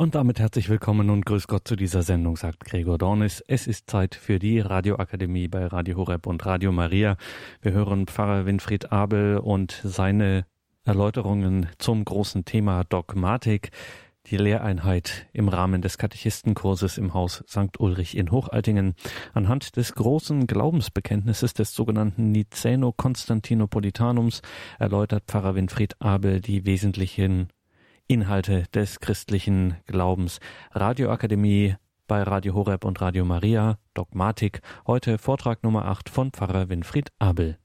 Und damit herzlich willkommen und grüß Gott zu dieser Sendung, sagt Gregor Dornis. Es ist Zeit für die Radioakademie bei Radio Horeb und Radio Maria. Wir hören Pfarrer Winfried Abel und seine Erläuterungen zum großen Thema Dogmatik, die Lehreinheit im Rahmen des Katechistenkurses im Haus St. Ulrich in Hochaltingen. Anhand des großen Glaubensbekenntnisses des sogenannten Niceno-Konstantinopolitanums erläutert Pfarrer Winfried Abel die wesentlichen Inhalte des christlichen Glaubens. Radioakademie bei Radio Horeb und Radio Maria, Dogmatik. Heute Vortrag Nummer 8 von Pfarrer Winfried Abel.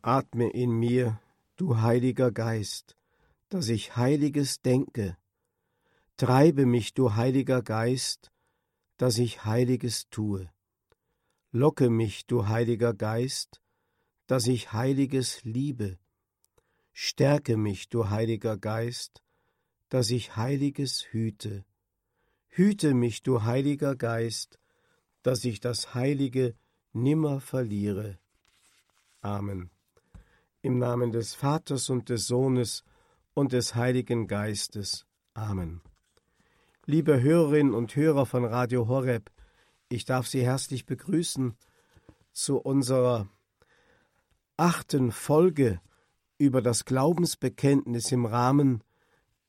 Atme in mir, du Heiliger Geist, dass ich Heiliges denke. Treibe mich, du Heiliger Geist, dass ich Heiliges tue. Locke mich, du Heiliger Geist, dass ich Heiliges liebe. Stärke mich, du Heiliger Geist, dass ich Heiliges hüte. Hüte mich, du Heiliger Geist, dass ich das Heilige nimmer verliere. Amen. Im Namen des Vaters und des Sohnes und des Heiligen Geistes. Amen. Liebe Hörerinnen und Hörer von Radio Horeb, ich darf Sie herzlich begrüßen zu unserer achten Folge über das Glaubensbekenntnis im Rahmen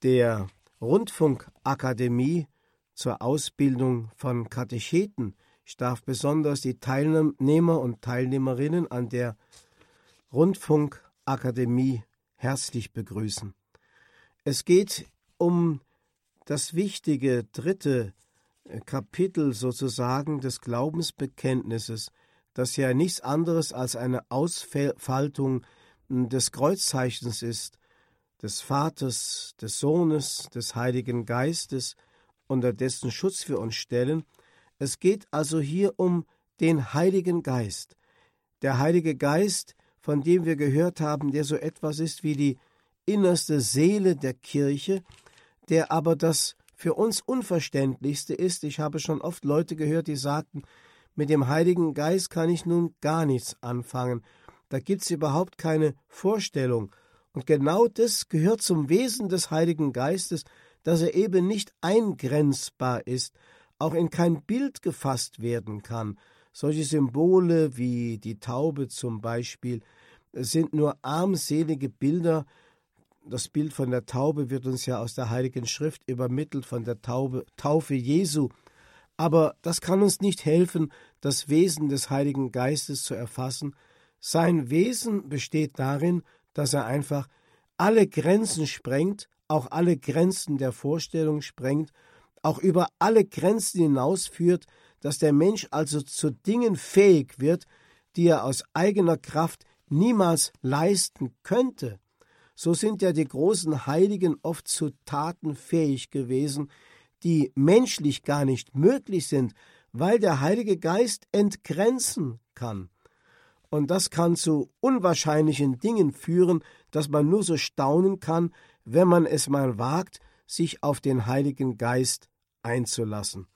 der Rundfunkakademie zur Ausbildung von Katecheten. Ich darf besonders die Teilnehmer und Teilnehmerinnen an der Rundfunkakademie herzlich begrüßen. Es geht um das wichtige dritte Kapitel sozusagen des Glaubensbekenntnisses, das ja nichts anderes als eine Ausfaltung des Kreuzzeichens ist, des Vaters, des Sohnes, des Heiligen Geistes, unter dessen Schutz wir uns stellen. Es geht also hier um den Heiligen Geist. Der Heilige Geist, von dem wir gehört haben, der so etwas ist wie die innerste Seele der Kirche, der aber das für uns Unverständlichste ist. Ich habe schon oft Leute gehört, die sagten, mit dem Heiligen Geist kann ich nun gar nichts anfangen da gibt es überhaupt keine Vorstellung. Und genau das gehört zum Wesen des Heiligen Geistes, dass er eben nicht eingrenzbar ist, auch in kein Bild gefasst werden kann. Solche Symbole wie die Taube zum Beispiel sind nur armselige Bilder. Das Bild von der Taube wird uns ja aus der Heiligen Schrift übermittelt von der Taube, Taufe Jesu. Aber das kann uns nicht helfen, das Wesen des Heiligen Geistes zu erfassen, sein Wesen besteht darin, dass er einfach alle Grenzen sprengt, auch alle Grenzen der Vorstellung sprengt, auch über alle Grenzen hinausführt, dass der Mensch also zu Dingen fähig wird, die er aus eigener Kraft niemals leisten könnte. So sind ja die großen Heiligen oft zu Taten fähig gewesen, die menschlich gar nicht möglich sind, weil der Heilige Geist entgrenzen kann. Und das kann zu unwahrscheinlichen Dingen führen, dass man nur so staunen kann, wenn man es mal wagt, sich auf den Heiligen Geist einzulassen.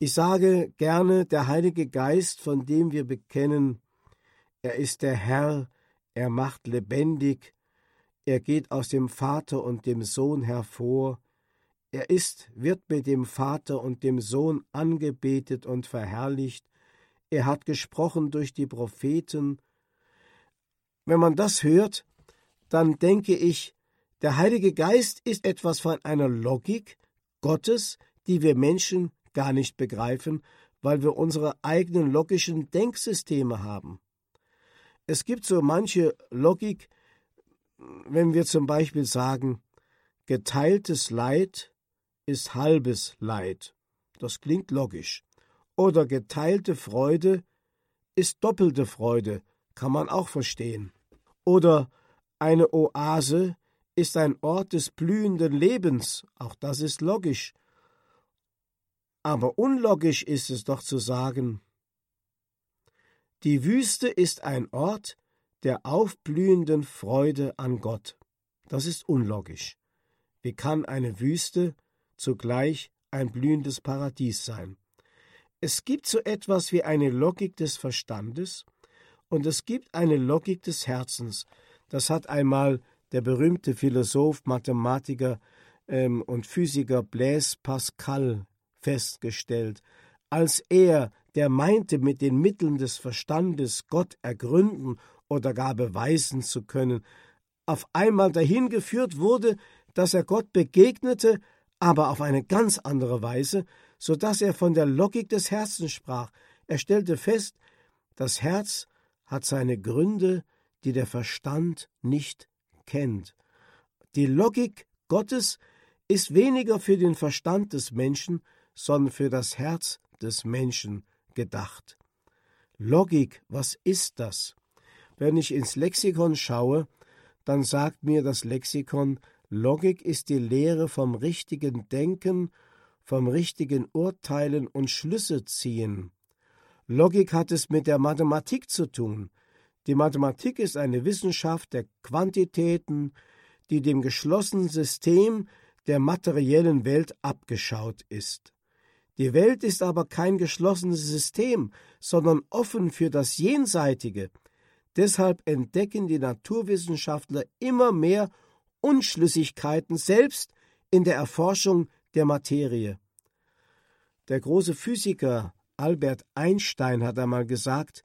Ich sage gerne, der Heilige Geist, von dem wir bekennen, er ist der Herr, er macht lebendig, er geht aus dem Vater und dem Sohn hervor, er ist, wird mit dem Vater und dem Sohn angebetet und verherrlicht, er hat gesprochen durch die Propheten. Wenn man das hört, dann denke ich, der Heilige Geist ist etwas von einer Logik Gottes, die wir Menschen gar nicht begreifen, weil wir unsere eigenen logischen Denksysteme haben. Es gibt so manche Logik, wenn wir zum Beispiel sagen, geteiltes Leid ist halbes Leid. Das klingt logisch. Oder geteilte Freude ist doppelte Freude, kann man auch verstehen. Oder eine Oase ist ein Ort des blühenden Lebens, auch das ist logisch. Aber unlogisch ist es doch zu sagen, die Wüste ist ein Ort der aufblühenden Freude an Gott. Das ist unlogisch. Wie kann eine Wüste zugleich ein blühendes Paradies sein? Es gibt so etwas wie eine Logik des Verstandes und es gibt eine Logik des Herzens. Das hat einmal der berühmte Philosoph, Mathematiker ähm, und Physiker Blaise Pascal festgestellt, als er, der meinte, mit den Mitteln des Verstandes Gott ergründen oder gar beweisen zu können, auf einmal dahin geführt wurde, dass er Gott begegnete, aber auf eine ganz andere Weise, so dass er von der Logik des Herzens sprach. Er stellte fest, das Herz hat seine Gründe, die der Verstand nicht kennt. Die Logik Gottes ist weniger für den Verstand des Menschen, sondern für das Herz des Menschen gedacht. Logik, was ist das? Wenn ich ins Lexikon schaue, dann sagt mir das Lexikon, Logik ist die Lehre vom richtigen Denken, vom richtigen Urteilen und Schlüsse ziehen. Logik hat es mit der Mathematik zu tun. Die Mathematik ist eine Wissenschaft der Quantitäten, die dem geschlossenen System der materiellen Welt abgeschaut ist. Die Welt ist aber kein geschlossenes System, sondern offen für das Jenseitige, Deshalb entdecken die Naturwissenschaftler immer mehr Unschlüssigkeiten selbst in der Erforschung der Materie. Der große Physiker Albert Einstein hat einmal gesagt,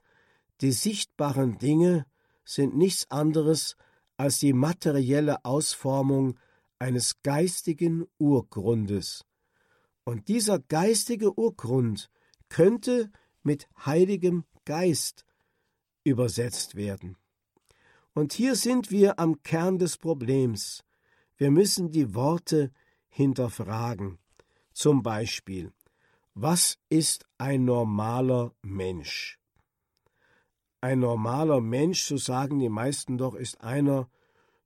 die sichtbaren Dinge sind nichts anderes als die materielle Ausformung eines geistigen Urgrundes. Und dieser geistige Urgrund könnte mit heiligem Geist übersetzt werden. Und hier sind wir am Kern des Problems. Wir müssen die Worte hinterfragen. Zum Beispiel, was ist ein normaler Mensch? Ein normaler Mensch, so sagen die meisten doch, ist einer,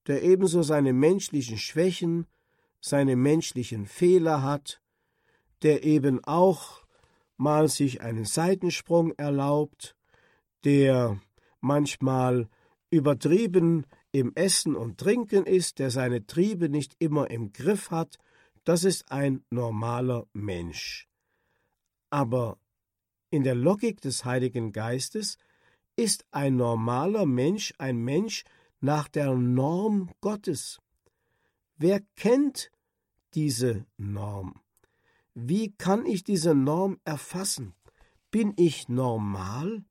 der ebenso seine menschlichen Schwächen, seine menschlichen Fehler hat, der eben auch mal sich einen Seitensprung erlaubt, der manchmal übertrieben im Essen und Trinken ist, der seine Triebe nicht immer im Griff hat, das ist ein normaler Mensch. Aber in der Logik des Heiligen Geistes ist ein normaler Mensch ein Mensch nach der Norm Gottes. Wer kennt diese Norm? Wie kann ich diese Norm erfassen? Bin ich normal?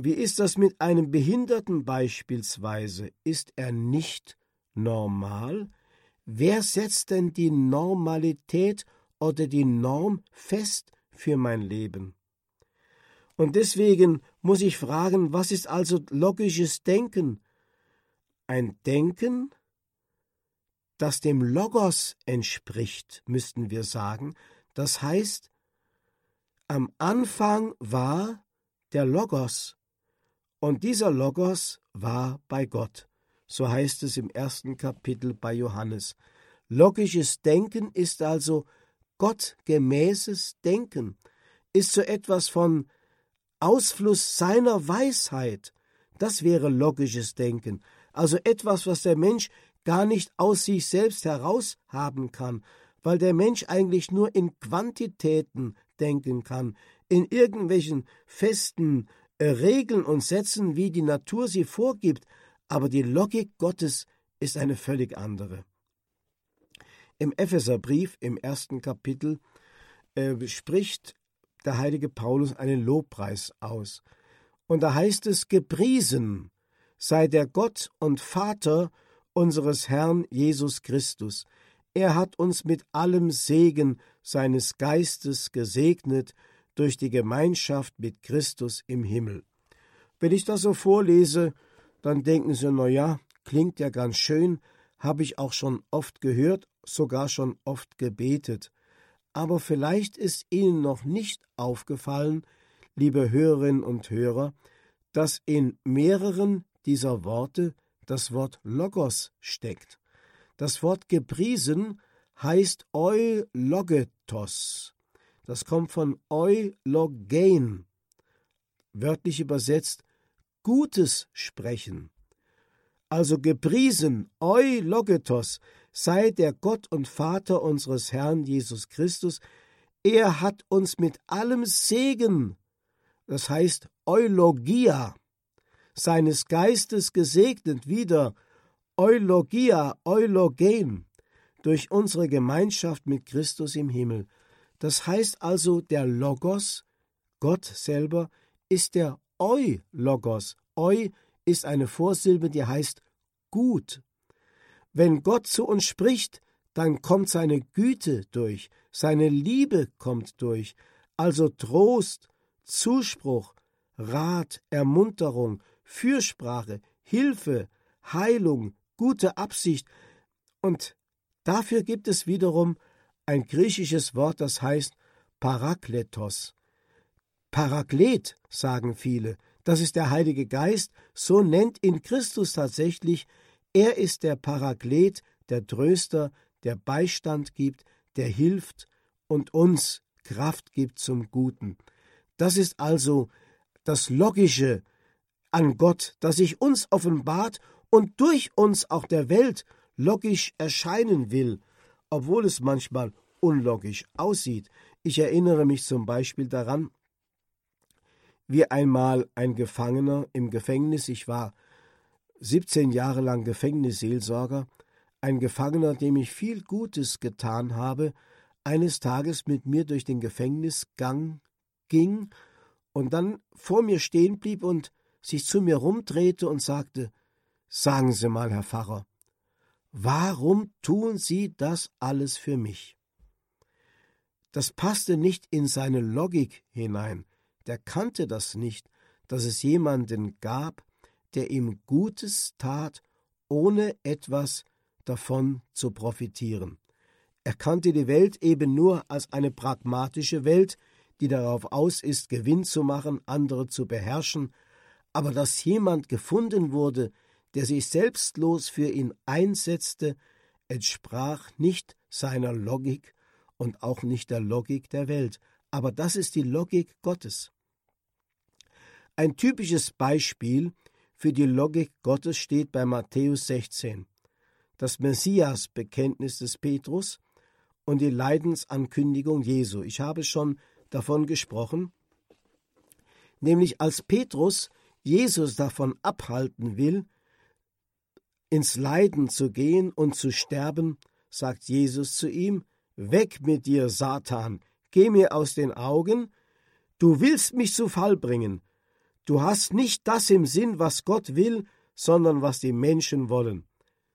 Wie ist das mit einem Behinderten beispielsweise? Ist er nicht normal? Wer setzt denn die Normalität oder die Norm fest für mein Leben? Und deswegen muss ich fragen, was ist also logisches Denken? Ein Denken, das dem Logos entspricht, müssten wir sagen. Das heißt, am Anfang war der Logos und dieser Logos war bei Gott. So heißt es im ersten Kapitel bei Johannes. Logisches Denken ist also gottgemäßes Denken, ist so etwas von Ausfluss seiner Weisheit. Das wäre logisches Denken, also etwas, was der Mensch gar nicht aus sich selbst heraus haben kann, weil der Mensch eigentlich nur in Quantitäten denken kann, in irgendwelchen festen Regeln und Sätzen, wie die Natur sie vorgibt, aber die Logik Gottes ist eine völlig andere. Im Epheserbrief im ersten Kapitel äh, spricht der heilige Paulus einen Lobpreis aus. Und da heißt es, gepriesen sei der Gott und Vater unseres Herrn Jesus Christus. Er hat uns mit allem Segen seines Geistes gesegnet durch die Gemeinschaft mit Christus im Himmel. Wenn ich das so vorlese, dann denken Sie, na ja, klingt ja ganz schön, habe ich auch schon oft gehört, sogar schon oft gebetet. Aber vielleicht ist Ihnen noch nicht aufgefallen, liebe Hörerinnen und Hörer, dass in mehreren dieser Worte das Wort Logos steckt. Das Wort gepriesen heißt Eulogetos. Das kommt von eulogein, wörtlich übersetzt Gutes sprechen. Also gepriesen, eulogetos, sei der Gott und Vater unseres Herrn Jesus Christus. Er hat uns mit allem Segen, das heißt Eulogia, seines Geistes gesegnet, wieder Eulogia, Eulogen, durch unsere Gemeinschaft mit Christus im Himmel. Das heißt also, der Logos, Gott selber, ist der Eu-Logos. Eu ist eine Vorsilbe, die heißt gut. Wenn Gott zu uns spricht, dann kommt seine Güte durch, seine Liebe kommt durch, also Trost, Zuspruch, Rat, Ermunterung, Fürsprache, Hilfe, Heilung, gute Absicht. Und dafür gibt es wiederum ein griechisches Wort, das heißt Parakletos. Paraklet, sagen viele, das ist der Heilige Geist, so nennt ihn Christus tatsächlich. Er ist der Paraklet, der Tröster, der Beistand gibt, der hilft und uns Kraft gibt zum Guten. Das ist also das Logische an Gott, das sich uns offenbart und durch uns auch der Welt logisch erscheinen will, obwohl es manchmal unlogisch aussieht. Ich erinnere mich zum Beispiel daran, wie einmal ein Gefangener im Gefängnis, ich war 17 Jahre lang Gefängnisseelsorger, ein Gefangener, dem ich viel Gutes getan habe, eines Tages mit mir durch den Gefängnisgang ging und dann vor mir stehen blieb und sich zu mir rumdrehte und sagte Sagen Sie mal, Herr Pfarrer, warum tun Sie das alles für mich? Das passte nicht in seine Logik hinein, der kannte das nicht, dass es jemanden gab, der ihm Gutes tat, ohne etwas davon zu profitieren. Er kannte die Welt eben nur als eine pragmatische Welt, die darauf aus ist, Gewinn zu machen, andere zu beherrschen, aber dass jemand gefunden wurde, der sich selbstlos für ihn einsetzte, entsprach nicht seiner Logik und auch nicht der Logik der Welt, aber das ist die Logik Gottes. Ein typisches Beispiel für die Logik Gottes steht bei Matthäus 16 das Messias-Bekenntnis des Petrus und die Leidensankündigung Jesu. Ich habe schon davon gesprochen, nämlich als Petrus Jesus davon abhalten will, ins Leiden zu gehen und zu sterben, sagt Jesus zu ihm, Weg mit dir, Satan, geh mir aus den Augen, du willst mich zu Fall bringen, du hast nicht das im Sinn, was Gott will, sondern was die Menschen wollen.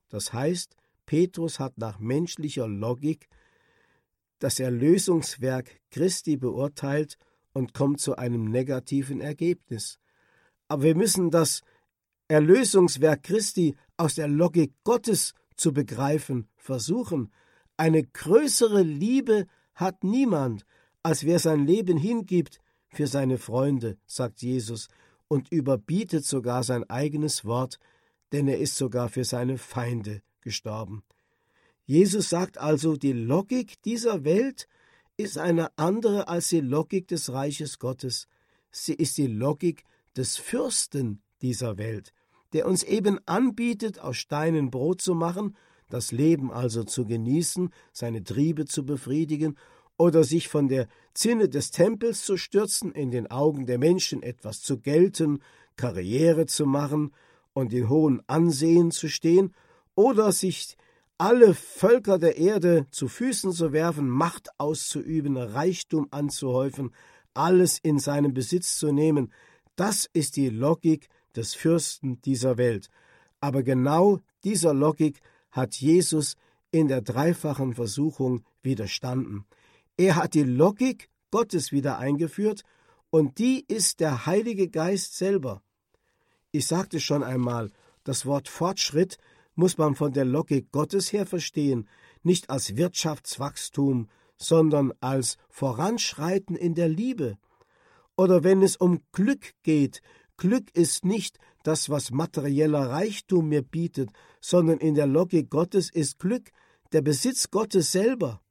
Das heißt, Petrus hat nach menschlicher Logik das Erlösungswerk Christi beurteilt und kommt zu einem negativen Ergebnis. Aber wir müssen das Erlösungswerk Christi aus der Logik Gottes zu begreifen versuchen. Eine größere Liebe hat niemand, als wer sein Leben hingibt für seine Freunde, sagt Jesus und überbietet sogar sein eigenes Wort denn er ist sogar für seine Feinde gestorben. Jesus sagt also, die Logik dieser Welt ist eine andere als die Logik des Reiches Gottes. Sie ist die Logik des Fürsten dieser Welt, der uns eben anbietet, aus Steinen Brot zu machen, das Leben also zu genießen, seine Triebe zu befriedigen oder sich von der Zinne des Tempels zu stürzen, in den Augen der Menschen etwas zu gelten, Karriere zu machen und in hohem Ansehen zu stehen, oder sich alle Völker der Erde zu Füßen zu werfen, Macht auszuüben, Reichtum anzuhäufen, alles in seinen Besitz zu nehmen, das ist die Logik des Fürsten dieser Welt. Aber genau dieser Logik hat Jesus in der dreifachen Versuchung widerstanden. Er hat die Logik Gottes wieder eingeführt, und die ist der Heilige Geist selber. Ich sagte schon einmal, das Wort Fortschritt muss man von der Logik Gottes her verstehen, nicht als Wirtschaftswachstum, sondern als Voranschreiten in der Liebe. Oder wenn es um Glück geht, Glück ist nicht das, was materieller Reichtum mir bietet, sondern in der Logik Gottes ist Glück der Besitz Gottes selber.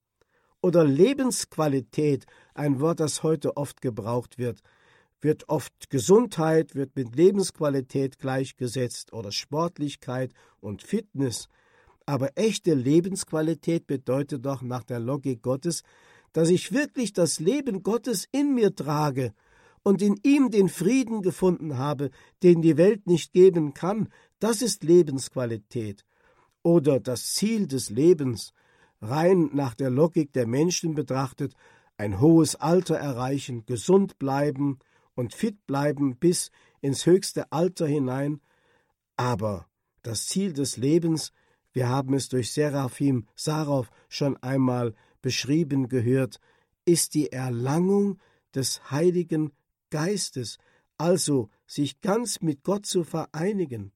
Oder Lebensqualität, ein Wort, das heute oft gebraucht wird wird oft Gesundheit, wird mit Lebensqualität gleichgesetzt oder Sportlichkeit und Fitness. Aber echte Lebensqualität bedeutet doch nach der Logik Gottes, dass ich wirklich das Leben Gottes in mir trage und in ihm den Frieden gefunden habe, den die Welt nicht geben kann. Das ist Lebensqualität. oder das Ziel des Lebens, rein nach der Logik der Menschen betrachtet, ein hohes Alter erreichen, gesund bleiben und fit bleiben bis ins höchste Alter hinein, aber das Ziel des Lebens, wir haben es durch Seraphim Sarov schon einmal beschrieben gehört, ist die Erlangung des Heiligen Geistes, also sich ganz mit Gott zu vereinigen.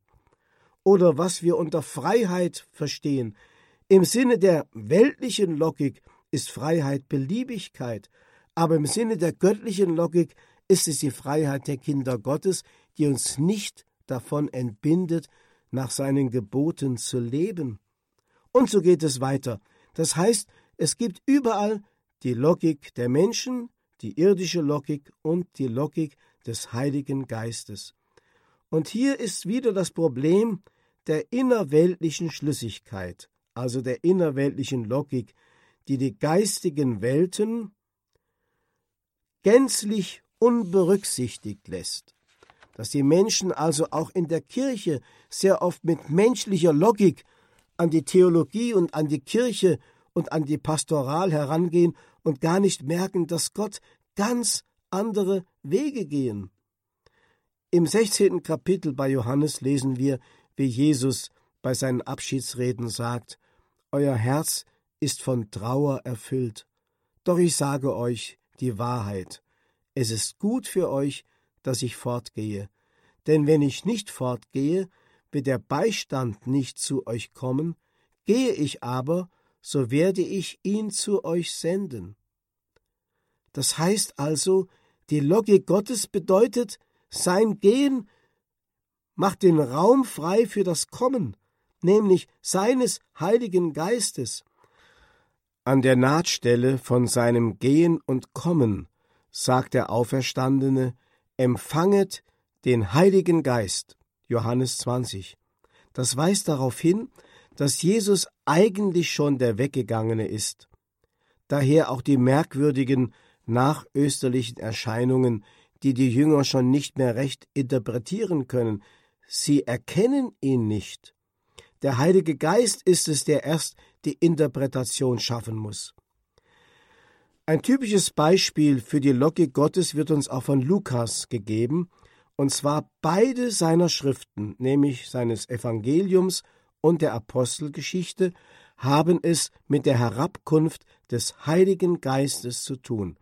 Oder was wir unter Freiheit verstehen. Im Sinne der weltlichen Logik ist Freiheit Beliebigkeit, aber im Sinne der göttlichen Logik ist es die Freiheit der Kinder Gottes, die uns nicht davon entbindet, nach seinen Geboten zu leben. Und so geht es weiter. Das heißt, es gibt überall die Logik der Menschen, die irdische Logik und die Logik des Heiligen Geistes. Und hier ist wieder das Problem der innerweltlichen Schlüssigkeit, also der innerweltlichen Logik, die die geistigen Welten gänzlich unberücksichtigt lässt. Dass die Menschen also auch in der Kirche sehr oft mit menschlicher Logik an die Theologie und an die Kirche und an die Pastoral herangehen und gar nicht merken, dass Gott ganz andere Wege gehen. Im 16. Kapitel bei Johannes lesen wir, wie Jesus bei seinen Abschiedsreden sagt, Euer Herz ist von Trauer erfüllt. Doch ich sage euch die Wahrheit. Es ist gut für euch, dass ich fortgehe. Denn wenn ich nicht fortgehe, wird der Beistand nicht zu euch kommen, gehe ich aber, so werde ich ihn zu euch senden. Das heißt also, die Logik Gottes bedeutet, sein Gehen macht den Raum frei für das Kommen, nämlich seines Heiligen Geistes. An der Nahtstelle von seinem Gehen und Kommen, sagt der Auferstandene, empfanget den Heiligen Geist. Johannes 20. Das weist darauf hin, dass Jesus eigentlich schon der Weggegangene ist. Daher auch die merkwürdigen nachösterlichen Erscheinungen, die die Jünger schon nicht mehr recht interpretieren können. Sie erkennen ihn nicht. Der Heilige Geist ist es, der erst die Interpretation schaffen muss. Ein typisches Beispiel für die Logik Gottes wird uns auch von Lukas gegeben, und zwar beide seiner Schriften, nämlich seines Evangeliums und der Apostelgeschichte, haben es mit der Herabkunft des Heiligen Geistes zu tun.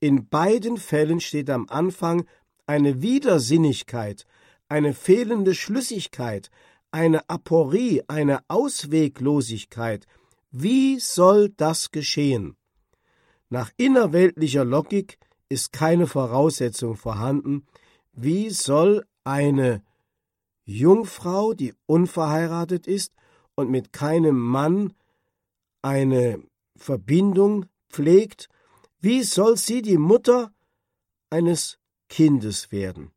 In beiden Fällen steht am Anfang eine Widersinnigkeit, eine fehlende Schlüssigkeit, eine Aporie, eine Ausweglosigkeit. Wie soll das geschehen? Nach innerweltlicher Logik ist keine Voraussetzung vorhanden. Wie soll eine Jungfrau, die unverheiratet ist und mit keinem Mann eine Verbindung pflegt, wie soll sie die Mutter eines Kindes werden?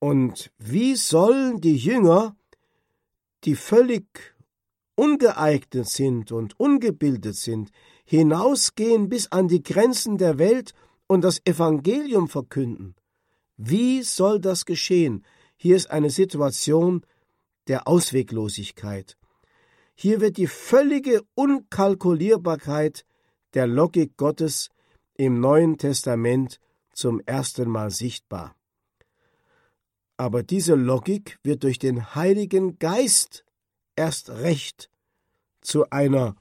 Und wie sollen die Jünger, die völlig ungeeignet sind und ungebildet sind, hinausgehen bis an die Grenzen der Welt und das Evangelium verkünden? Wie soll das geschehen? Hier ist eine Situation der Ausweglosigkeit. Hier wird die völlige Unkalkulierbarkeit der Logik Gottes im Neuen Testament zum ersten Mal sichtbar. Aber diese Logik wird durch den Heiligen Geist erst recht zu einer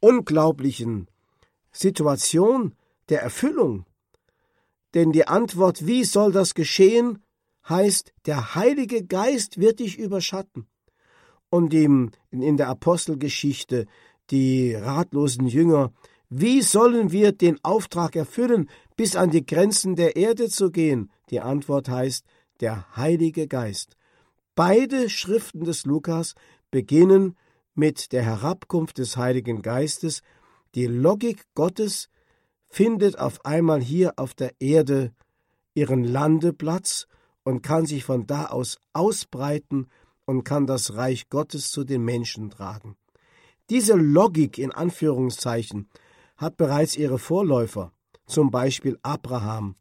unglaublichen Situation der Erfüllung. Denn die Antwort, wie soll das geschehen, heißt, der Heilige Geist wird dich überschatten. Und in der Apostelgeschichte, die ratlosen Jünger wie sollen wir den Auftrag erfüllen, bis an die Grenzen der Erde zu gehen? Die Antwort heißt der Heilige Geist. Beide Schriften des Lukas beginnen mit der Herabkunft des Heiligen Geistes. Die Logik Gottes findet auf einmal hier auf der Erde ihren Landeplatz und kann sich von da aus ausbreiten und kann das Reich Gottes zu den Menschen tragen. Diese Logik in Anführungszeichen hat bereits ihre Vorläufer, zum Beispiel Abraham.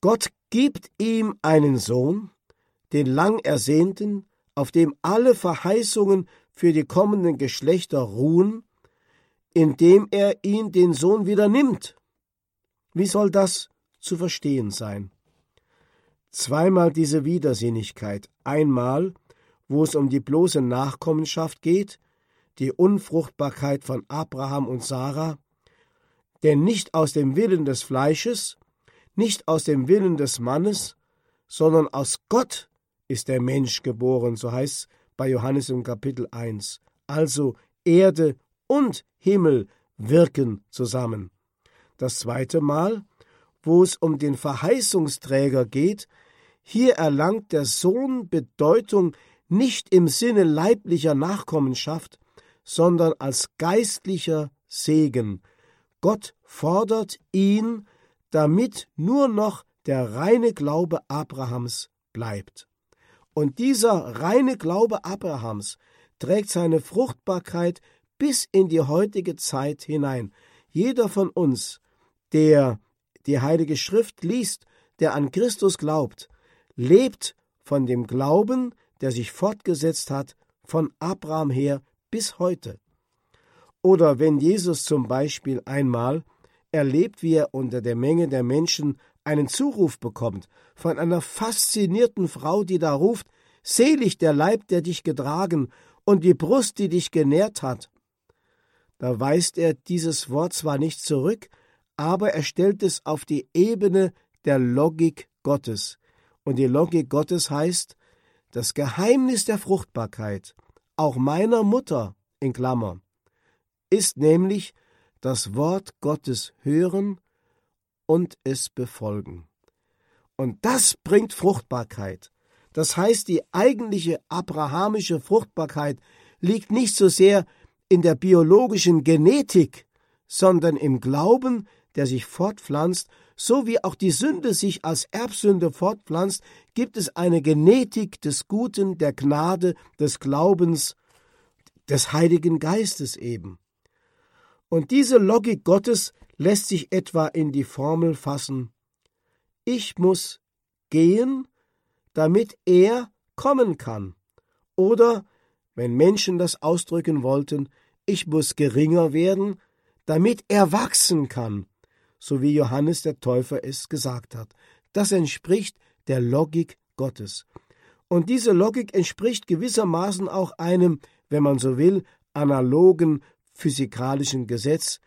Gott gibt ihm einen Sohn, den lang ersehnten, auf dem alle Verheißungen für die kommenden Geschlechter ruhen, indem er ihn den Sohn wieder nimmt. Wie soll das zu verstehen sein? Zweimal diese Widersinnigkeit. Einmal, wo es um die bloße Nachkommenschaft geht, die Unfruchtbarkeit von Abraham und Sarah, denn nicht aus dem Willen des Fleisches, nicht aus dem Willen des Mannes, sondern aus Gott ist der Mensch geboren, so heißt es bei Johannes im Kapitel 1. Also Erde und Himmel wirken zusammen. Das zweite Mal, wo es um den Verheißungsträger geht, hier erlangt der Sohn Bedeutung nicht im Sinne leiblicher Nachkommenschaft, sondern als geistlicher Segen. Gott fordert ihn, damit nur noch der reine Glaube Abrahams bleibt. Und dieser reine Glaube Abrahams trägt seine Fruchtbarkeit bis in die heutige Zeit hinein. Jeder von uns, der die Heilige Schrift liest, der an Christus glaubt, lebt von dem Glauben, der sich fortgesetzt hat, von Abraham her bis heute. Oder wenn Jesus zum Beispiel einmal erlebt, wie er unter der Menge der Menschen einen Zuruf bekommt von einer faszinierten Frau, die da ruft, Selig der Leib, der dich getragen, und die Brust, die dich genährt hat. Da weist er dieses Wort zwar nicht zurück, aber er stellt es auf die Ebene der Logik Gottes. Und die Logik Gottes heißt, das Geheimnis der Fruchtbarkeit auch meiner Mutter in Klammer, ist nämlich das Wort Gottes hören und es befolgen. Und das bringt Fruchtbarkeit. Das heißt, die eigentliche abrahamische Fruchtbarkeit liegt nicht so sehr in der biologischen Genetik, sondern im Glauben, der sich fortpflanzt, so wie auch die Sünde sich als Erbsünde fortpflanzt, gibt es eine Genetik des Guten, der Gnade, des Glaubens, des Heiligen Geistes eben. Und diese Logik Gottes lässt sich etwa in die Formel fassen Ich muss gehen, damit er kommen kann. Oder, wenn Menschen das ausdrücken wollten, ich muss geringer werden, damit er wachsen kann, so wie Johannes der Täufer es gesagt hat. Das entspricht der Logik Gottes. Und diese Logik entspricht gewissermaßen auch einem, wenn man so will, analogen physikalischen Gesetz.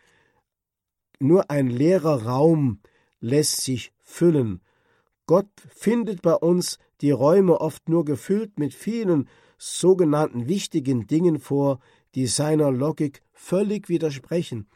Nur ein leerer Raum lässt sich füllen. Gott findet bei uns die Räume oft nur gefüllt mit vielen sogenannten wichtigen Dingen vor, die seiner Logik völlig widersprechen.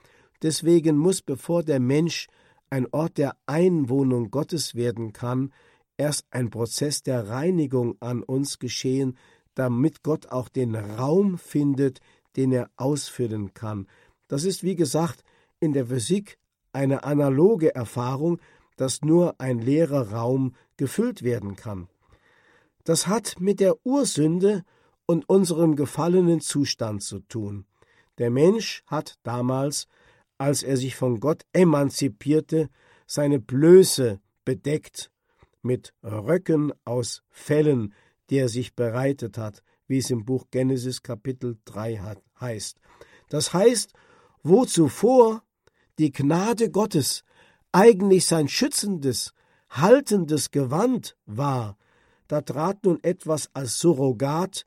Deswegen muss, bevor der Mensch ein Ort der Einwohnung Gottes werden kann, erst ein Prozess der Reinigung an uns geschehen, damit Gott auch den Raum findet, den er ausfüllen kann. Das ist, wie gesagt, in der Physik eine analoge Erfahrung, dass nur ein leerer Raum gefüllt werden kann. Das hat mit der Ursünde und unserem gefallenen Zustand zu tun. Der Mensch hat damals, als er sich von Gott emanzipierte, seine Blöße bedeckt mit Röcken aus Fellen, die er sich bereitet hat, wie es im Buch Genesis Kapitel 3 hat, heißt. Das heißt, wo zuvor die Gnade Gottes eigentlich sein schützendes, haltendes Gewand war, da trat nun etwas als Surrogat,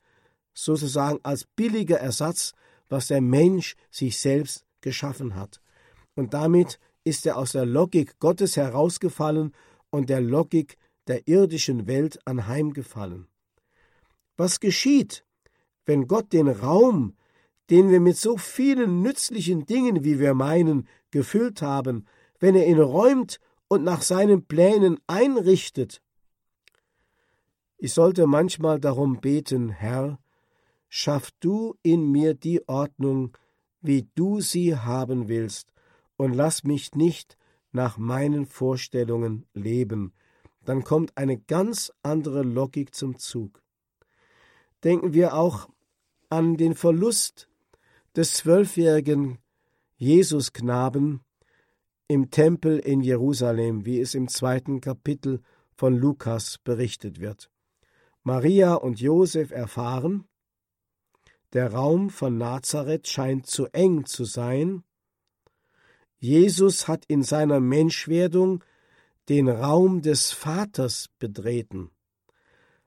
sozusagen als billiger Ersatz, was der Mensch sich selbst geschaffen hat. Und damit ist er aus der Logik Gottes herausgefallen und der Logik der irdischen Welt anheimgefallen. Was geschieht, wenn Gott den Raum, den wir mit so vielen nützlichen Dingen, wie wir meinen, gefüllt haben, wenn er ihn räumt und nach seinen Plänen einrichtet? Ich sollte manchmal darum beten, Herr, schaff du in mir die Ordnung, wie du sie haben willst, und lass mich nicht nach meinen Vorstellungen leben, dann kommt eine ganz andere Logik zum Zug. Denken wir auch an den Verlust des zwölfjährigen Jesusknaben im Tempel in Jerusalem, wie es im zweiten Kapitel von Lukas berichtet wird. Maria und Josef erfahren, Der Raum von Nazareth scheint zu eng zu sein. Jesus hat in seiner Menschwerdung den Raum des Vaters betreten.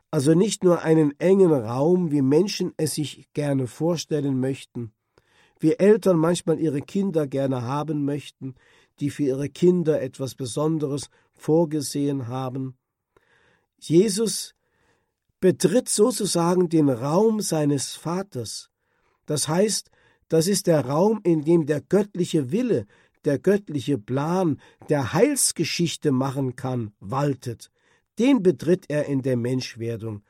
Also nicht nur einen engen Raum, wie Menschen es sich gerne vorstellen möchten, wie Eltern manchmal ihre Kinder gerne haben möchten, die für ihre Kinder etwas Besonderes vorgesehen haben. Jesus betritt sozusagen den Raum seines Vaters. Das heißt, das ist der Raum, in dem der göttliche Wille, der göttliche Plan der Heilsgeschichte machen kann, waltet. Den betritt er in der Menschwerdung.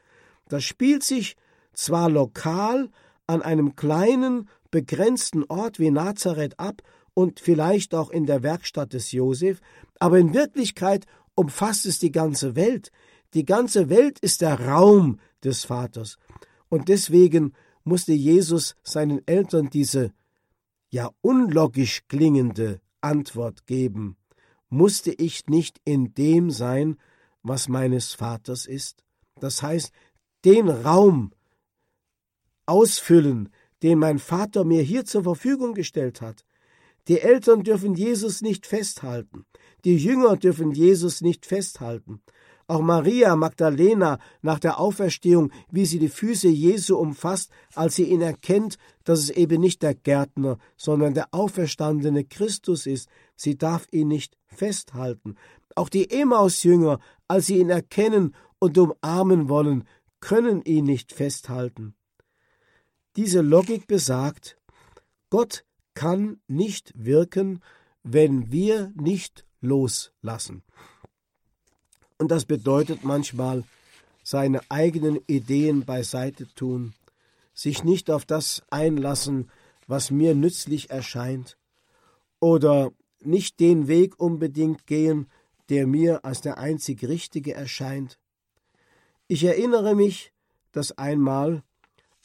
Das spielt sich zwar lokal an einem kleinen, begrenzten Ort wie Nazareth ab und vielleicht auch in der Werkstatt des Josef, aber in Wirklichkeit umfasst es die ganze Welt. Die ganze Welt ist der Raum des Vaters. Und deswegen musste Jesus seinen Eltern diese ja unlogisch klingende Antwort geben. Musste ich nicht in dem sein, was meines Vaters ist? Das heißt, den Raum ausfüllen, den mein Vater mir hier zur Verfügung gestellt hat. Die Eltern dürfen Jesus nicht festhalten, die Jünger dürfen Jesus nicht festhalten. Auch Maria Magdalena nach der Auferstehung, wie sie die Füße Jesu umfasst, als sie ihn erkennt, dass es eben nicht der Gärtner, sondern der auferstandene Christus ist, sie darf ihn nicht festhalten. Auch die Emmaus-Jünger, als sie ihn erkennen und umarmen wollen, können ihn nicht festhalten. Diese Logik besagt, Gott kann nicht wirken, wenn wir nicht loslassen. Und das bedeutet manchmal, seine eigenen Ideen beiseite tun, sich nicht auf das einlassen, was mir nützlich erscheint, oder nicht den Weg unbedingt gehen, der mir als der einzig richtige erscheint. Ich erinnere mich, dass einmal,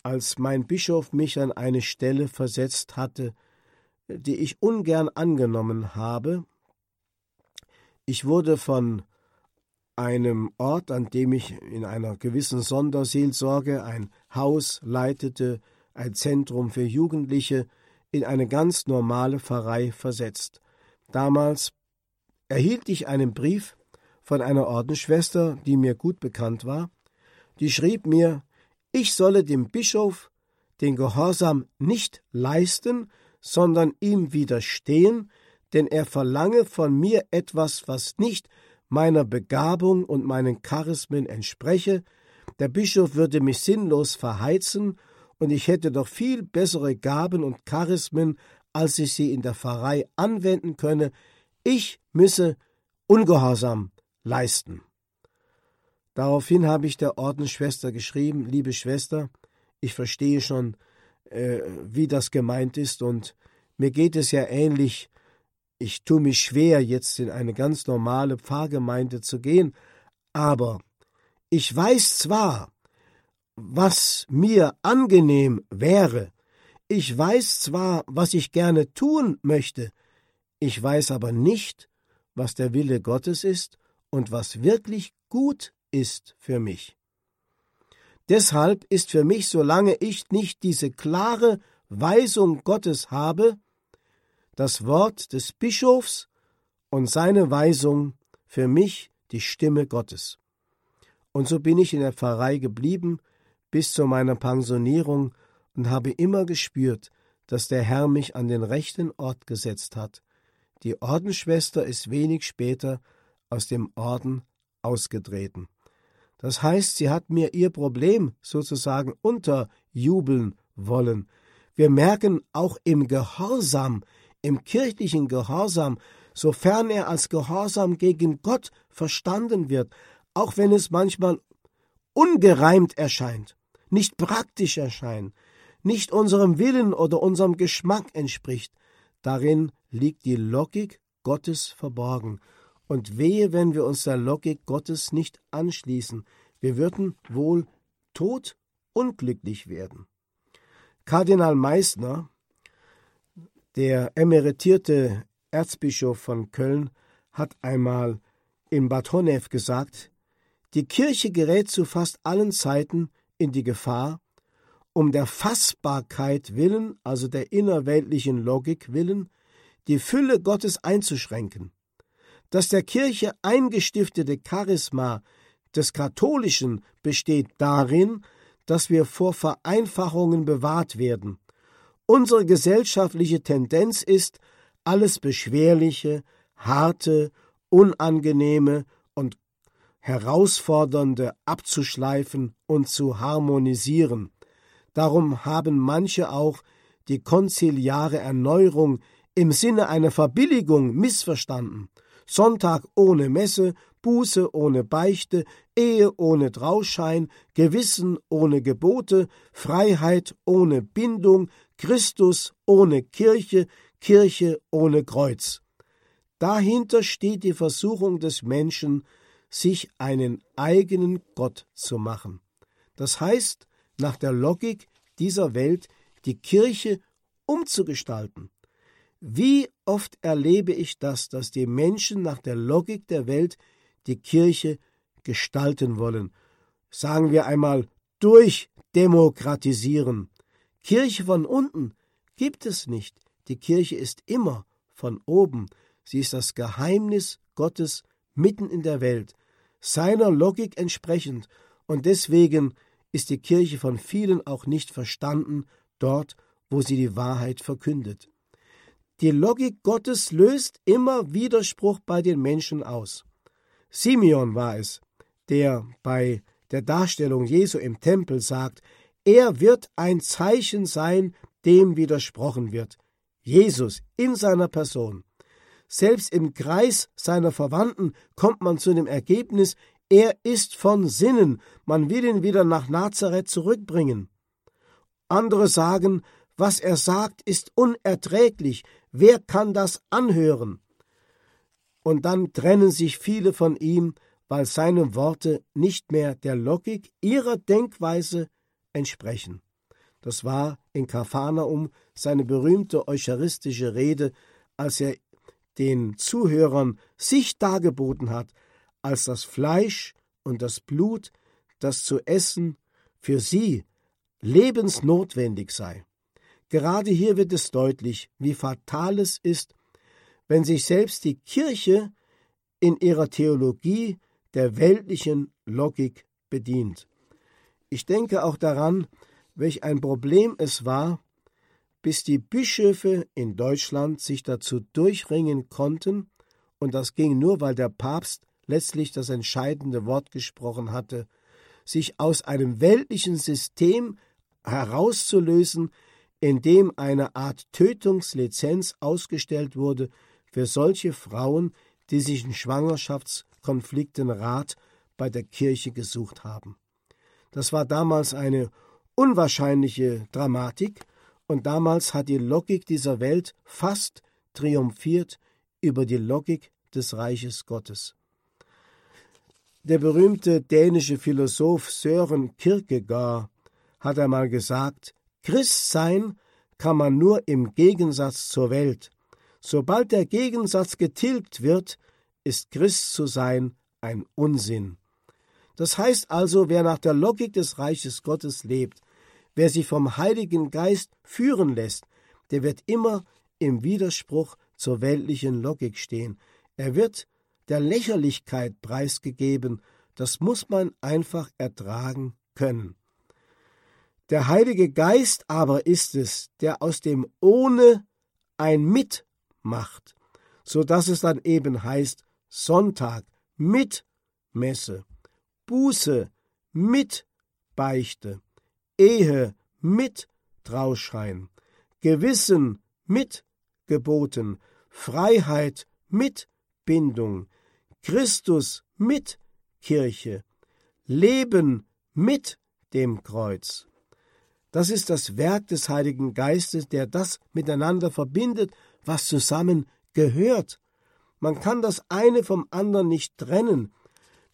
als mein Bischof mich an eine Stelle versetzt hatte, die ich ungern angenommen habe, ich wurde von einem Ort, an dem ich in einer gewissen Sonderseelsorge ein Haus leitete, ein Zentrum für Jugendliche, in eine ganz normale Pfarrei versetzt. Damals erhielt ich einen Brief von einer Ordensschwester, die mir gut bekannt war, die schrieb mir, ich solle dem Bischof den Gehorsam nicht leisten, sondern ihm widerstehen, denn er verlange von mir etwas, was nicht meiner Begabung und meinen Charismen entspreche, der Bischof würde mich sinnlos verheizen, und ich hätte doch viel bessere Gaben und Charismen, als ich sie in der Pfarrei anwenden könne, ich müsse Ungehorsam leisten. Daraufhin habe ich der Ordensschwester geschrieben, liebe Schwester, ich verstehe schon, äh, wie das gemeint ist, und mir geht es ja ähnlich ich tue mich schwer, jetzt in eine ganz normale Pfarrgemeinde zu gehen, aber ich weiß zwar, was mir angenehm wäre, ich weiß zwar, was ich gerne tun möchte, ich weiß aber nicht, was der Wille Gottes ist und was wirklich gut ist für mich. Deshalb ist für mich, solange ich nicht diese klare Weisung Gottes habe, das Wort des Bischofs und seine Weisung für mich die Stimme Gottes. Und so bin ich in der Pfarrei geblieben bis zu meiner Pensionierung und habe immer gespürt, dass der Herr mich an den rechten Ort gesetzt hat. Die Ordensschwester ist wenig später aus dem Orden ausgetreten. Das heißt, sie hat mir ihr Problem sozusagen unterjubeln wollen. Wir merken auch im Gehorsam, im kirchlichen Gehorsam, sofern er als Gehorsam gegen Gott verstanden wird, auch wenn es manchmal ungereimt erscheint, nicht praktisch erscheint, nicht unserem Willen oder unserem Geschmack entspricht, darin liegt die Logik Gottes verborgen. Und wehe, wenn wir uns der Logik Gottes nicht anschließen, wir würden wohl tot unglücklich werden. Kardinal Meissner, der emeritierte Erzbischof von Köln hat einmal in Bad Honnef gesagt, die Kirche gerät zu fast allen Zeiten in die Gefahr, um der Fassbarkeit willen, also der innerweltlichen Logik willen, die Fülle Gottes einzuschränken. Das der Kirche eingestiftete Charisma des Katholischen besteht darin, dass wir vor Vereinfachungen bewahrt werden. Unsere gesellschaftliche Tendenz ist, alles Beschwerliche, Harte, Unangenehme und Herausfordernde abzuschleifen und zu harmonisieren. Darum haben manche auch die konziliare Erneuerung im Sinne einer Verbilligung missverstanden. Sonntag ohne Messe, Buße ohne Beichte, Ehe ohne Trauschein, Gewissen ohne Gebote, Freiheit ohne Bindung, Christus ohne Kirche, Kirche ohne Kreuz. Dahinter steht die Versuchung des Menschen, sich einen eigenen Gott zu machen. Das heißt, nach der Logik dieser Welt die Kirche umzugestalten. Wie oft erlebe ich das, dass die Menschen nach der Logik der Welt die Kirche gestalten wollen. Sagen wir einmal durchdemokratisieren. Kirche von unten gibt es nicht. Die Kirche ist immer von oben. Sie ist das Geheimnis Gottes mitten in der Welt, seiner Logik entsprechend, und deswegen ist die Kirche von vielen auch nicht verstanden dort, wo sie die Wahrheit verkündet. Die Logik Gottes löst immer Widerspruch bei den Menschen aus. Simeon war es, der bei der Darstellung Jesu im Tempel sagt, er wird ein Zeichen sein, dem widersprochen wird. Jesus in seiner Person. Selbst im Kreis seiner Verwandten kommt man zu dem Ergebnis, er ist von Sinnen, man will ihn wieder nach Nazareth zurückbringen. Andere sagen, was er sagt, ist unerträglich, wer kann das anhören? Und dann trennen sich viele von ihm, weil seine Worte nicht mehr der Logik ihrer Denkweise entsprechen. Das war in Kapharnaum seine berühmte eucharistische Rede, als er den Zuhörern sich dargeboten hat, als das Fleisch und das Blut, das zu essen für sie lebensnotwendig sei. Gerade hier wird es deutlich, wie fatal es ist, wenn sich selbst die Kirche in ihrer Theologie der weltlichen Logik bedient. Ich denke auch daran, welch ein Problem es war, bis die Bischöfe in Deutschland sich dazu durchringen konnten, und das ging nur, weil der Papst letztlich das entscheidende Wort gesprochen hatte, sich aus einem weltlichen System herauszulösen, in dem eine Art Tötungslizenz ausgestellt wurde für solche Frauen, die sich in Schwangerschaftskonflikten Rat bei der Kirche gesucht haben. Das war damals eine unwahrscheinliche Dramatik, und damals hat die Logik dieser Welt fast triumphiert über die Logik des Reiches Gottes. Der berühmte dänische Philosoph Søren Kierkegaard hat einmal gesagt, Christsein kann man nur im Gegensatz zur Welt. Sobald der Gegensatz getilgt wird, ist Christ zu sein ein Unsinn. Das heißt also, wer nach der Logik des Reiches Gottes lebt, wer sich vom Heiligen Geist führen lässt, der wird immer im Widerspruch zur weltlichen Logik stehen. Er wird der Lächerlichkeit preisgegeben, das muss man einfach ertragen können. Der Heilige Geist aber ist es, der aus dem Ohne ein Mit macht, so dass es dann eben heißt Sonntag mit Messe, Buße mit Beichte, Ehe mit Trauschein, Gewissen mit Geboten, Freiheit mit Bindung, Christus mit Kirche, Leben mit dem Kreuz. Das ist das Werk des Heiligen Geistes, der das miteinander verbindet, was zusammen gehört. Man kann das eine vom anderen nicht trennen,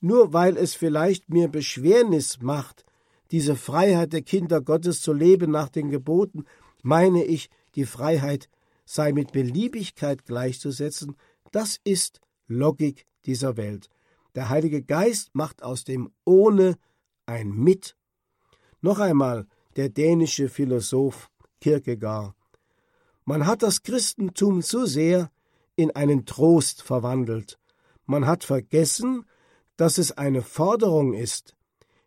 nur weil es vielleicht mir Beschwernis macht, diese Freiheit der Kinder Gottes zu leben nach den Geboten, meine ich, die Freiheit sei mit Beliebigkeit gleichzusetzen, das ist Logik dieser Welt. Der Heilige Geist macht aus dem Ohne ein Mit. Noch einmal, der dänische Philosoph Kierkegaard. Man hat das Christentum zu sehr in einen Trost verwandelt. Man hat vergessen, dass es eine Forderung ist.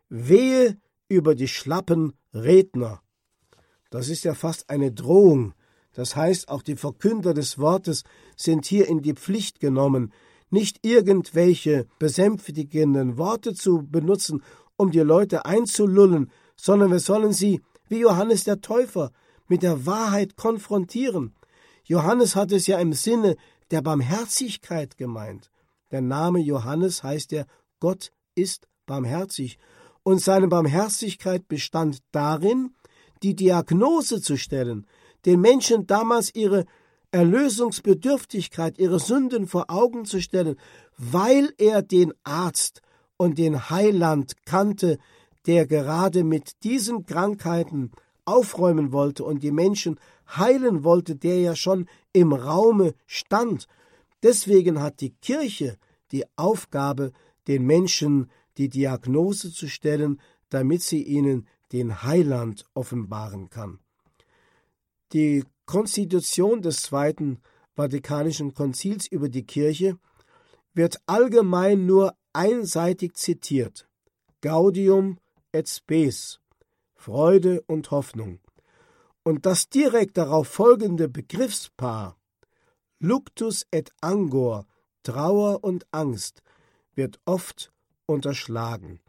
Wehe über die schlappen Redner. Das ist ja fast eine Drohung. Das heißt, auch die Verkünder des Wortes sind hier in die Pflicht genommen, nicht irgendwelche besänftigenden Worte zu benutzen, um die Leute einzulullen, sondern wir sollen sie, wie Johannes der Täufer, mit der Wahrheit konfrontieren. Johannes hat es ja im Sinne der Barmherzigkeit gemeint. Der Name Johannes heißt ja Gott ist barmherzig. Und seine Barmherzigkeit bestand darin, die Diagnose zu stellen, den Menschen damals ihre Erlösungsbedürftigkeit, ihre Sünden vor Augen zu stellen, weil er den Arzt und den Heiland kannte, der gerade mit diesen Krankheiten aufräumen wollte und die Menschen heilen wollte, der ja schon im Raume stand. Deswegen hat die Kirche die Aufgabe, den Menschen die Diagnose zu stellen, damit sie ihnen den Heiland offenbaren kann. Die Konstitution des Zweiten Vatikanischen Konzils über die Kirche wird allgemein nur einseitig zitiert. Gaudium et spes, Freude und Hoffnung. Und das direkt darauf folgende Begriffspaar Luctus et Angor, Trauer und Angst, wird oft unterschlagen.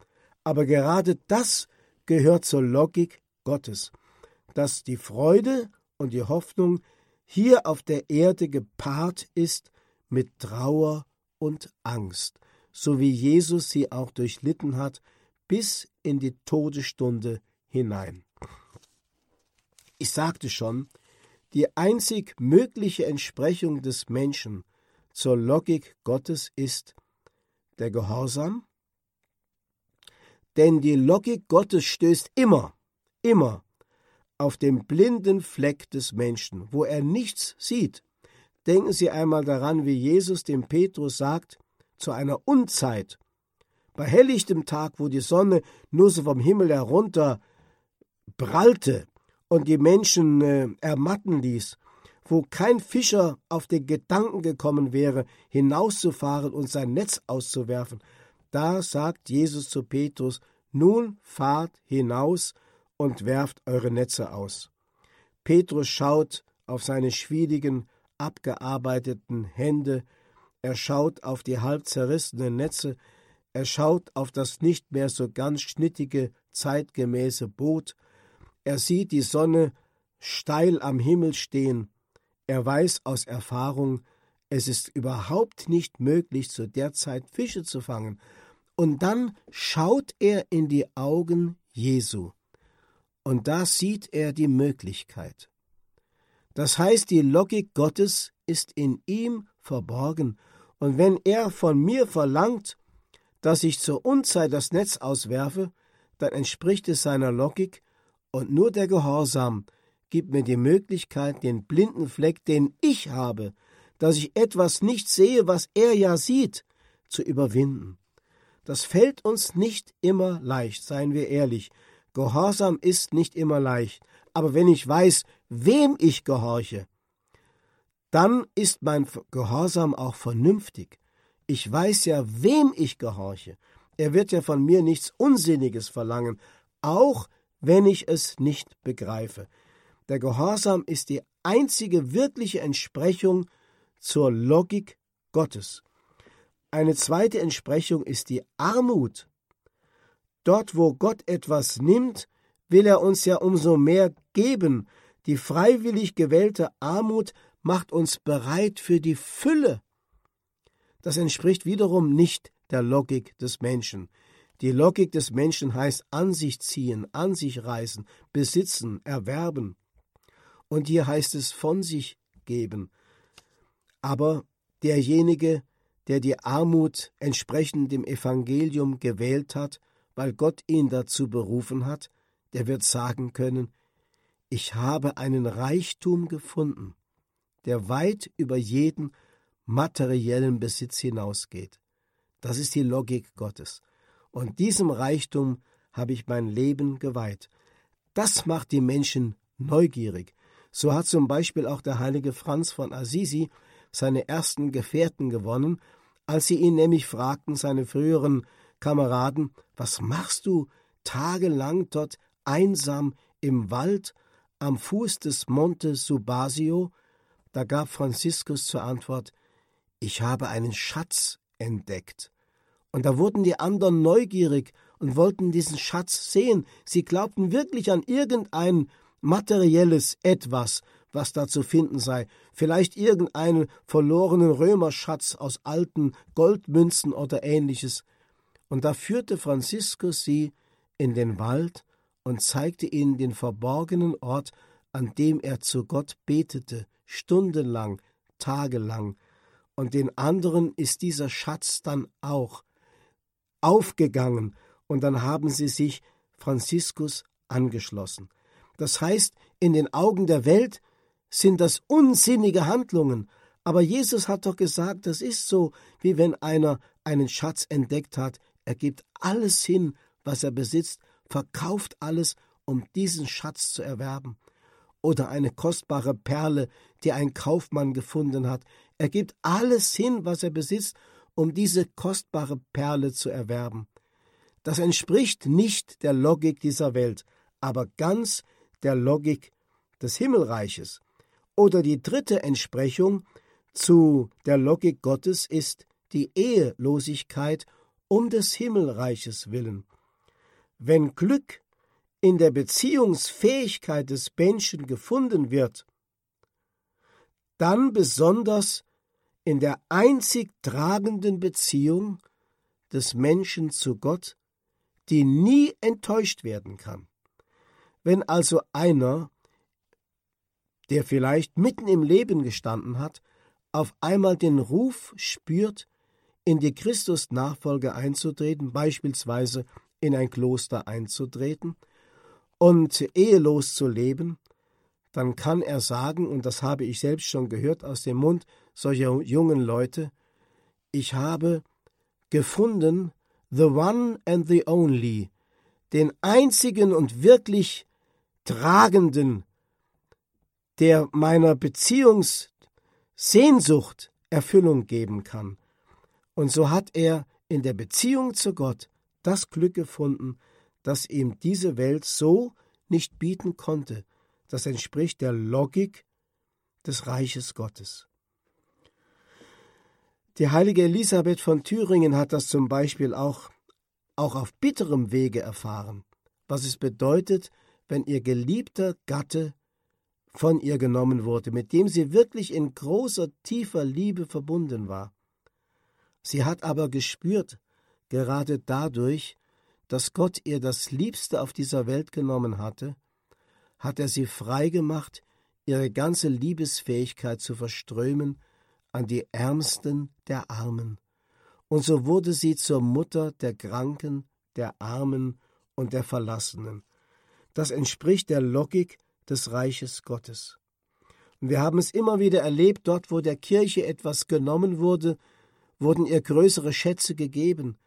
Aber gerade das gehört zur Logik Gottes, dass die Freude und die Hoffnung hier auf der Erde gepaart ist mit Trauer und Angst, so wie Jesus sie auch durchlitten hat bis in die Todesstunde hinein. Ich sagte schon, die einzig mögliche Entsprechung des Menschen zur Logik Gottes ist der Gehorsam, denn die Logik Gottes stößt immer, immer auf den blinden Fleck des Menschen, wo er nichts sieht. Denken Sie einmal daran, wie Jesus dem Petrus sagt, zu einer Unzeit, bei helllichtem Tag, wo die Sonne nur so vom Himmel herunter prallte und die Menschen äh, ermatten ließ, wo kein Fischer auf den Gedanken gekommen wäre, hinauszufahren und sein Netz auszuwerfen, da sagt Jesus zu Petrus, nun fahrt hinaus und werft eure Netze aus. Petrus schaut auf seine schwierigen, abgearbeiteten Hände, er schaut auf die halb zerrissenen Netze, er schaut auf das nicht mehr so ganz schnittige, zeitgemäße Boot, er sieht die Sonne steil am Himmel stehen, er weiß aus Erfahrung, es ist überhaupt nicht möglich, zu der Zeit Fische zu fangen, und dann schaut er in die Augen Jesu. Und da sieht er die Möglichkeit. Das heißt, die Logik Gottes ist in ihm verborgen, und wenn er von mir verlangt, dass ich zur Unzeit das Netz auswerfe, dann entspricht es seiner Logik, und nur der Gehorsam gibt mir die Möglichkeit, den blinden Fleck, den ich habe, dass ich etwas nicht sehe, was er ja sieht, zu überwinden. Das fällt uns nicht immer leicht, seien wir ehrlich, Gehorsam ist nicht immer leicht, aber wenn ich weiß, wem ich gehorche, dann ist mein Gehorsam auch vernünftig. Ich weiß ja, wem ich gehorche. Er wird ja von mir nichts Unsinniges verlangen, auch wenn ich es nicht begreife. Der Gehorsam ist die einzige wirkliche Entsprechung zur Logik Gottes. Eine zweite Entsprechung ist die Armut Dort, wo Gott etwas nimmt, will er uns ja umso mehr geben. Die freiwillig gewählte Armut macht uns bereit für die Fülle. Das entspricht wiederum nicht der Logik des Menschen. Die Logik des Menschen heißt an sich ziehen, an sich reißen, besitzen, erwerben. Und hier heißt es von sich geben. Aber derjenige, der die Armut entsprechend dem Evangelium gewählt hat, weil Gott ihn dazu berufen hat, der wird sagen können, ich habe einen Reichtum gefunden, der weit über jeden materiellen Besitz hinausgeht. Das ist die Logik Gottes. Und diesem Reichtum habe ich mein Leben geweiht. Das macht die Menschen neugierig. So hat zum Beispiel auch der heilige Franz von Assisi seine ersten Gefährten gewonnen, als sie ihn nämlich fragten, seine früheren Kameraden, was machst du tagelang dort einsam im Wald am Fuß des Monte Subasio? Da gab Franziskus zur Antwort, ich habe einen Schatz entdeckt. Und da wurden die anderen neugierig und wollten diesen Schatz sehen. Sie glaubten wirklich an irgendein materielles Etwas, was da zu finden sei, vielleicht irgendeinen verlorenen Römerschatz aus alten Goldmünzen oder ähnliches. Und da führte Franziskus sie in den Wald und zeigte ihnen den verborgenen Ort, an dem er zu Gott betete, stundenlang, tagelang. Und den anderen ist dieser Schatz dann auch aufgegangen, und dann haben sie sich Franziskus angeschlossen. Das heißt, in den Augen der Welt sind das unsinnige Handlungen, aber Jesus hat doch gesagt, das ist so, wie wenn einer einen Schatz entdeckt hat, er gibt alles hin, was er besitzt, verkauft alles, um diesen Schatz zu erwerben. Oder eine kostbare Perle, die ein Kaufmann gefunden hat, er gibt alles hin, was er besitzt, um diese kostbare Perle zu erwerben. Das entspricht nicht der Logik dieser Welt, aber ganz der Logik des Himmelreiches. Oder die dritte Entsprechung zu der Logik Gottes ist die Ehelosigkeit um des Himmelreiches willen. Wenn Glück in der Beziehungsfähigkeit des Menschen gefunden wird, dann besonders in der einzig tragenden Beziehung des Menschen zu Gott, die nie enttäuscht werden kann. Wenn also einer, der vielleicht mitten im Leben gestanden hat, auf einmal den Ruf spürt, in die Christusnachfolge einzutreten, beispielsweise in ein Kloster einzutreten und ehelos zu leben, dann kann er sagen, und das habe ich selbst schon gehört aus dem Mund solcher jungen Leute, ich habe gefunden the one and the only, den einzigen und wirklich tragenden, der meiner Beziehungssehnsucht Erfüllung geben kann. Und so hat er in der Beziehung zu Gott das Glück gefunden, das ihm diese Welt so nicht bieten konnte. Das entspricht der Logik des Reiches Gottes. Die heilige Elisabeth von Thüringen hat das zum Beispiel auch, auch auf bitterem Wege erfahren, was es bedeutet, wenn ihr geliebter Gatte von ihr genommen wurde, mit dem sie wirklich in großer, tiefer Liebe verbunden war. Sie hat aber gespürt, gerade dadurch, dass Gott ihr das Liebste auf dieser Welt genommen hatte, hat er sie frei gemacht, ihre ganze Liebesfähigkeit zu verströmen an die Ärmsten der Armen. Und so wurde sie zur Mutter der Kranken, der Armen und der Verlassenen. Das entspricht der Logik des Reiches Gottes. Und wir haben es immer wieder erlebt, dort, wo der Kirche etwas genommen wurde, wurden ihr größere Schätze gegeben.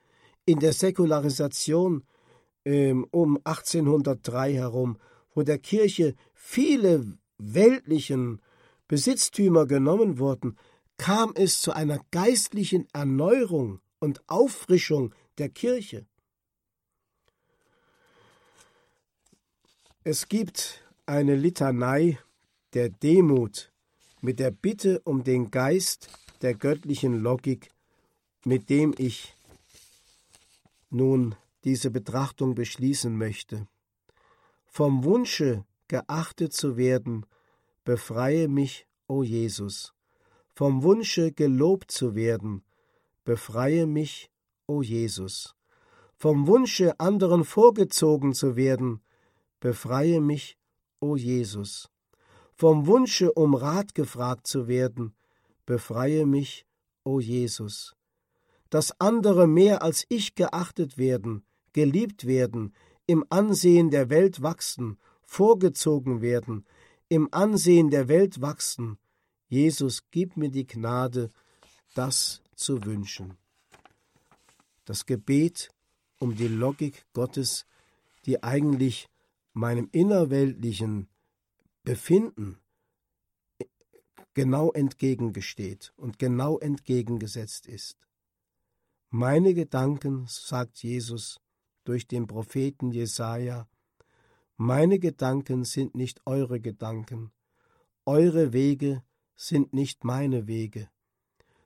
In der Säkularisation ähm, um 1803 herum, wo der Kirche viele weltlichen Besitztümer genommen wurden, kam es zu einer geistlichen Erneuerung und Auffrischung der Kirche. Es gibt eine Litanei der Demut mit der Bitte um den Geist der göttlichen Logik mit dem ich nun diese Betrachtung beschließen möchte. Vom Wunsche, geachtet zu werden, befreie mich, o Jesus. Vom Wunsche, gelobt zu werden, befreie mich, o Jesus. Vom Wunsche, anderen vorgezogen zu werden, befreie mich, o Jesus. Vom Wunsche, um Rat gefragt zu werden, befreie mich, o Jesus dass andere mehr als ich geachtet werden, geliebt werden, im Ansehen der Welt wachsen, vorgezogen werden, im Ansehen der Welt wachsen. Jesus, gib mir die Gnade, das zu wünschen. Das Gebet um die Logik Gottes, die eigentlich meinem innerweltlichen Befinden genau entgegengesteht und genau entgegengesetzt ist. Meine Gedanken, sagt Jesus durch den Propheten Jesaja, meine Gedanken sind nicht eure Gedanken, eure Wege sind nicht meine Wege.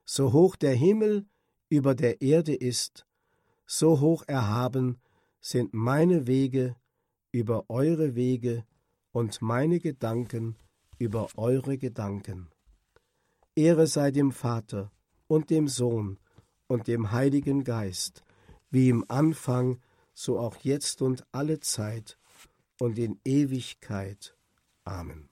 So hoch der Himmel über der Erde ist, so hoch erhaben sind meine Wege über eure Wege und meine Gedanken über eure Gedanken. Ehre sei dem Vater und dem Sohn und dem Heiligen Geist, wie im Anfang, so auch jetzt und alle Zeit und in Ewigkeit. Amen.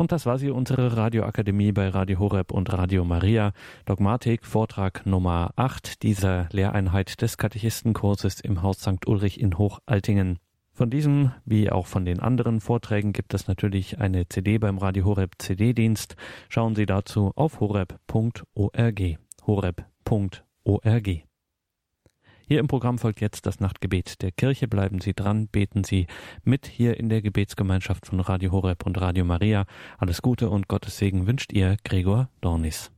Und das war sie, unsere Radioakademie bei Radio Horeb und Radio Maria. Dogmatik, Vortrag Nummer 8 dieser Lehreinheit des Katechistenkurses im Haus St. Ulrich in Hochaltingen. Von diesem, wie auch von den anderen Vorträgen, gibt es natürlich eine CD beim Radio Horeb CD-Dienst. Schauen Sie dazu auf horeb.org. horeb.org. Hier im Programm folgt jetzt das Nachtgebet der Kirche. Bleiben Sie dran, beten Sie mit hier in der Gebetsgemeinschaft von Radio Horeb und Radio Maria. Alles Gute und Gottes Segen wünscht Ihr Gregor Dornis.